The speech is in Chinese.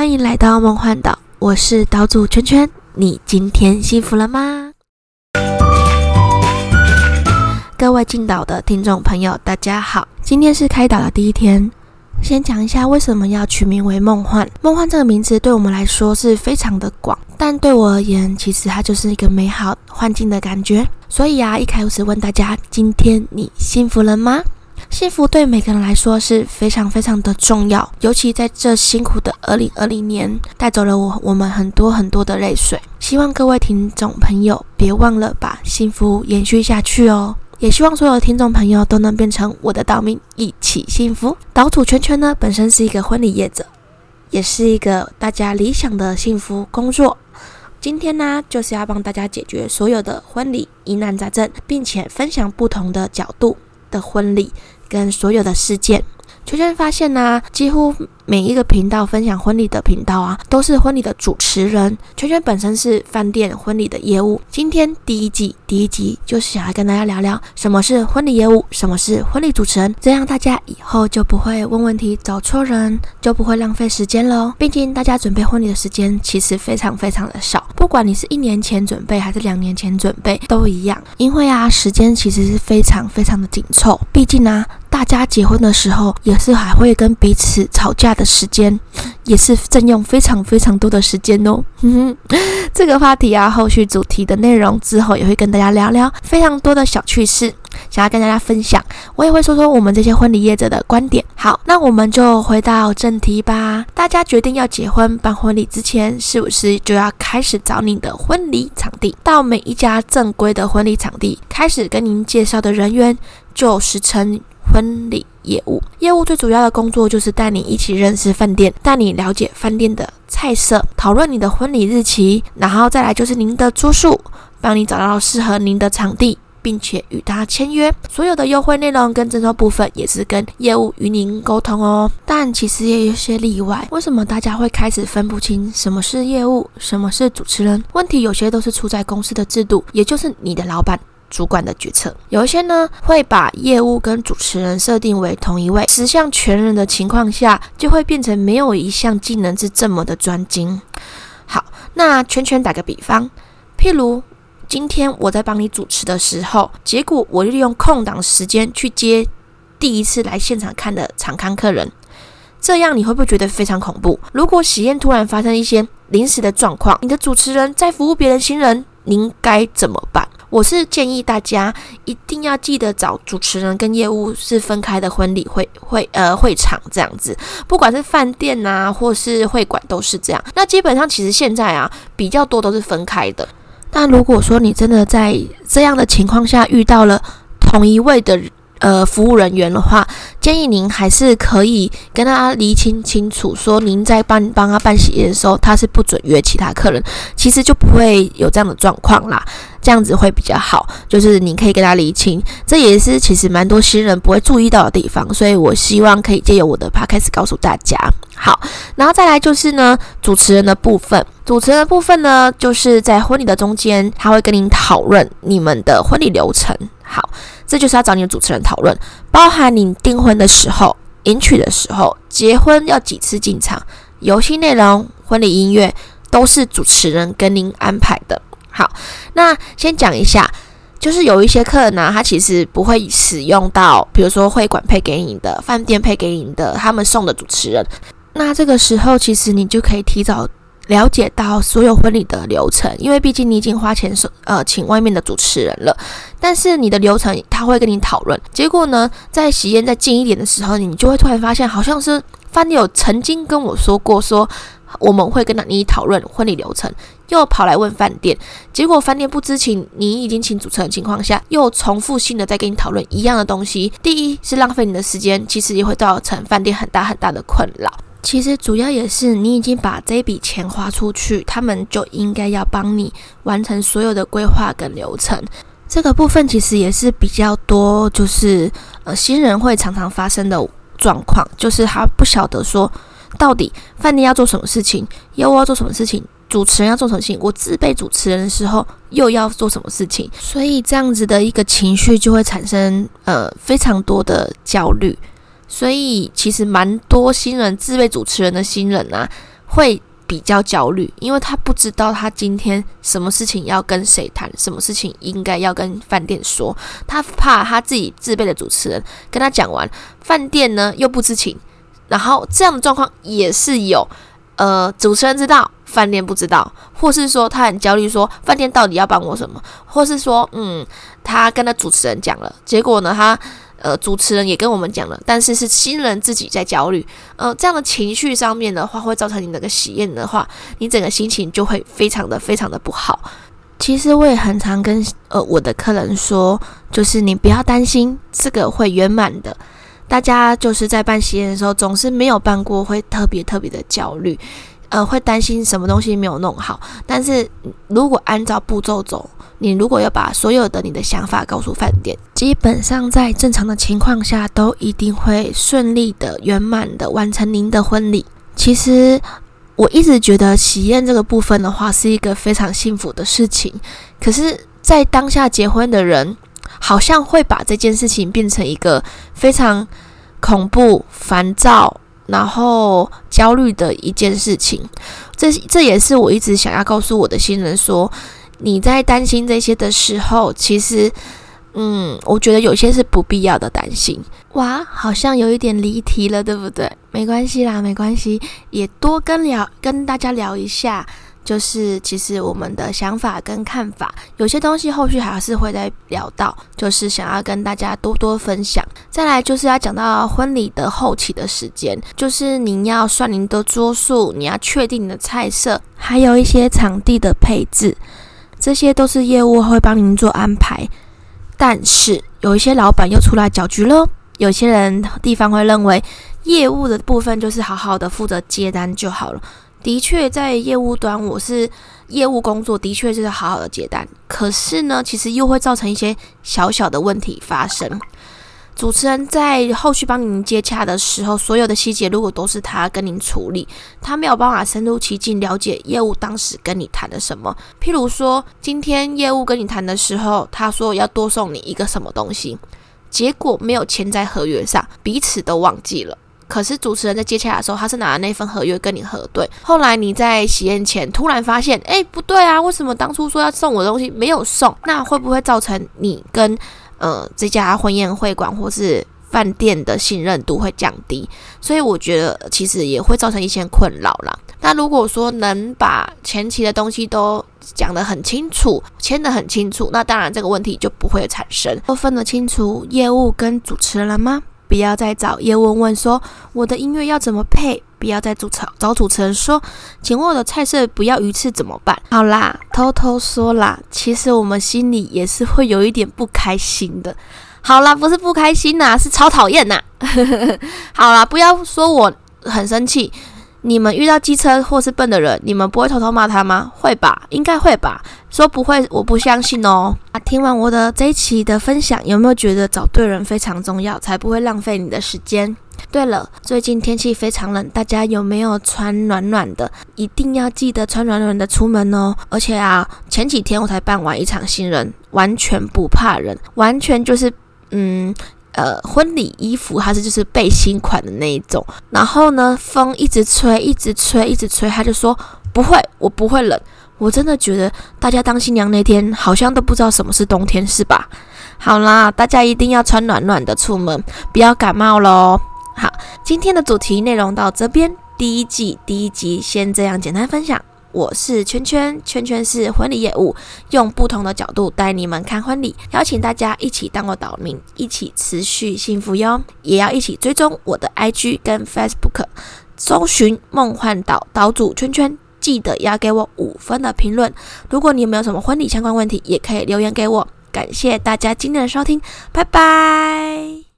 欢迎来到梦幻岛，我是岛主圈圈。你今天幸福了吗？各位进岛的听众朋友，大家好，今天是开岛的第一天。先讲一下为什么要取名为梦幻。梦幻这个名字对我们来说是非常的广，但对我而言，其实它就是一个美好幻境的感觉。所以啊，一开始问大家，今天你幸福了吗？幸福对每个人来说是非常非常的重要，尤其在这辛苦的二零二零年，带走了我我们很多很多的泪水。希望各位听众朋友别忘了把幸福延续下去哦。也希望所有的听众朋友都能变成我的岛民，一起幸福。岛主圈圈呢，本身是一个婚礼业者，也是一个大家理想的幸福工作。今天呢，就是要帮大家解决所有的婚礼疑难杂症，并且分享不同的角度的婚礼跟所有的事件。秋千发现呢，几乎每一个频道分享婚礼的频道啊，都是婚礼的主持人。圈圈本身是饭店婚礼的业务，今天第一季第一集就是想要跟大家聊聊什么是婚礼业务，什么是婚礼主持人，这样大家以后就不会问问题找错人，就不会浪费时间喽。毕竟大家准备婚礼的时间其实非常非常的少，不管你是一年前准备还是两年前准备都一样，因为啊时间其实是非常非常的紧凑，毕竟呢。大家结婚的时候，也是还会跟彼此吵架的的时间，也是占用非常非常多的时间哦。这个话题啊，后续主题的内容之后也会跟大家聊聊非常多的小趣事，想要跟大家分享。我也会说说我们这些婚礼业者的观点。好，那我们就回到正题吧。大家决定要结婚办婚礼之前，是不是就要开始找你的婚礼场地？到每一家正规的婚礼场地，开始跟您介绍的人员，就是称。婚礼业务，业务最主要的工作就是带你一起认识饭店，带你了解饭店的菜色，讨论你的婚礼日期，然后再来就是您的住宿，帮你找到适合您的场地，并且与他签约。所有的优惠内容跟征收部分也是跟业务与您沟通哦。但其实也有些例外，为什么大家会开始分不清什么是业务，什么是主持人？问题有些都是出在公司的制度，也就是你的老板。主管的决策，有一些呢会把业务跟主持人设定为同一位，十项全人的情况下，就会变成没有一项技能是这么的专精。好，那圈圈打个比方，譬如今天我在帮你主持的时候，结果我利用空档时间去接第一次来现场看的常看客人，这样你会不会觉得非常恐怖？如果喜宴突然发生一些临时的状况，你的主持人在服务别人新人，您该怎么办？我是建议大家一定要记得找主持人跟业务是分开的婚礼会会呃会场这样子，不管是饭店呐或是会馆都是这样。那基本上其实现在啊比较多都是分开的。但如果说你真的在这样的情况下遇到了同一位的。呃，服务人员的话，建议您还是可以跟他厘清清楚，说您在帮帮他办喜宴的时候，他是不准约其他客人，其实就不会有这样的状况啦。这样子会比较好，就是你可以跟他厘清，这也是其实蛮多新人不会注意到的地方，所以我希望可以借由我的 podcast 告诉大家。好，然后再来就是呢，主持人的部分，主持人的部分呢，就是在婚礼的中间，他会跟您讨论你们的婚礼流程。好。这就是要找你的主持人讨论，包含你订婚的时候、迎娶的时候、结婚要几次进场、游戏内容、婚礼音乐，都是主持人跟您安排的。好，那先讲一下，就是有一些客人呢，他其实不会使用到，比如说会馆配给你的、饭店配给你的，他们送的主持人。那这个时候，其实你就可以提早。了解到所有婚礼的流程，因为毕竟你已经花钱收呃请外面的主持人了，但是你的流程他会跟你讨论。结果呢，在喜宴再近一点的时候，你就会突然发现，好像是饭店有曾经跟我说过，说我们会跟你讨论婚礼流程，又跑来问饭店，结果饭店不知情，你已经请主持人情况下，又重复性的在跟你讨论一样的东西。第一是浪费你的时间，其实也会造成饭店很大很大的困扰。其实主要也是你已经把这笔钱花出去，他们就应该要帮你完成所有的规划跟流程。这个部分其实也是比较多，就是呃新人会常常发生的状况，就是他不晓得说到底饭店要做什么事情，又要做什么事情，主持人要做什么事情，我自备主持人的时候又要做什么事情，所以这样子的一个情绪就会产生呃非常多的焦虑。所以其实蛮多新人自备主持人的新人啊，会比较焦虑，因为他不知道他今天什么事情要跟谁谈，什么事情应该要跟饭店说，他怕他自己自备的主持人跟他讲完，饭店呢又不知情，然后这样的状况也是有。呃，主持人知道，饭店不知道，或是说他很焦虑，说饭店到底要帮我什么，或是说，嗯，他跟他主持人讲了，结果呢，他呃，主持人也跟我们讲了，但是是新人自己在焦虑，呃，这样的情绪上面的话，会造成你那个喜宴的话，你整个心情就会非常的非常的不好。其实我也很常跟呃我的客人说，就是你不要担心，这个会圆满的。大家就是在办喜宴的时候，总是没有办过，会特别特别的焦虑，呃，会担心什么东西没有弄好。但是如果按照步骤走，你如果要把所有的你的想法告诉饭店，基本上在正常的情况下，都一定会顺利的、圆满的完成您的婚礼。其实我一直觉得喜宴这个部分的话，是一个非常幸福的事情。可是，在当下结婚的人。好像会把这件事情变成一个非常恐怖、烦躁，然后焦虑的一件事情。这这也是我一直想要告诉我的新人说：你在担心这些的时候，其实，嗯，我觉得有些是不必要的担心。哇，好像有一点离题了，对不对？没关系啦，没关系，也多跟聊跟大家聊一下。就是其实我们的想法跟看法，有些东西后续还是会再聊到，就是想要跟大家多多分享。再来就是要讲到婚礼的后期的时间，就是您要算您的桌数，你要确定你的菜色，还有一些场地的配置，这些都是业务会帮您做安排。但是有一些老板又出来搅局了，有些人地方会认为业务的部分就是好好的负责接单就好了。的确，在业务端，我是业务工作，的确是好好的接单。可是呢，其实又会造成一些小小的问题发生。主持人在后续帮您接洽的时候，所有的细节如果都是他跟您处理，他没有办法深入其境了解业务当时跟你谈的什么。譬如说，今天业务跟你谈的时候，他说要多送你一个什么东西，结果没有签在合约上，彼此都忘记了。可是主持人在接洽的时候，他是拿了那份合约跟你核对。后来你在喜宴前突然发现，哎，不对啊，为什么当初说要送我的东西没有送？那会不会造成你跟呃这家婚宴会馆或是饭店的信任度会降低？所以我觉得其实也会造成一些困扰啦。那如果说能把前期的东西都讲得很清楚，签得很清楚，那当然这个问题就不会产生。都分得清楚业务跟主持人了吗？不要再找叶问问说我的音乐要怎么配，不要再主持找主持人说，请问我的菜色不要鱼翅怎么办？好啦，偷偷说啦，其实我们心里也是会有一点不开心的。好啦，不是不开心呐，是超讨厌呐。好啦，不要说我很生气。你们遇到机车或是笨的人，你们不会偷偷骂他吗？会吧，应该会吧。说不会，我不相信哦。啊，听完我的这一期的分享，有没有觉得找对人非常重要，才不会浪费你的时间？对了，最近天气非常冷，大家有没有穿暖暖的？一定要记得穿暖暖的出门哦。而且啊，前几天我才办完一场新人，完全不怕冷，完全就是嗯。呃，婚礼衣服它是就是背心款的那一种，然后呢，风一直吹，一直吹，一直吹，他就说不会，我不会冷。我真的觉得大家当新娘那天好像都不知道什么是冬天，是吧？好啦，大家一定要穿暖暖的出门，不要感冒喽。好，今天的主题内容到这边，第一季第一集先这样简单分享。我是圈圈，圈圈是婚礼业务，用不同的角度带你们看婚礼，邀请大家一起当我岛民，一起持续幸福哟！也要一起追踪我的 IG 跟 Facebook，搜寻梦幻岛岛主圈圈，记得要给我五分的评论。如果你有没有什么婚礼相关问题，也可以留言给我。感谢大家今天的收听，拜拜。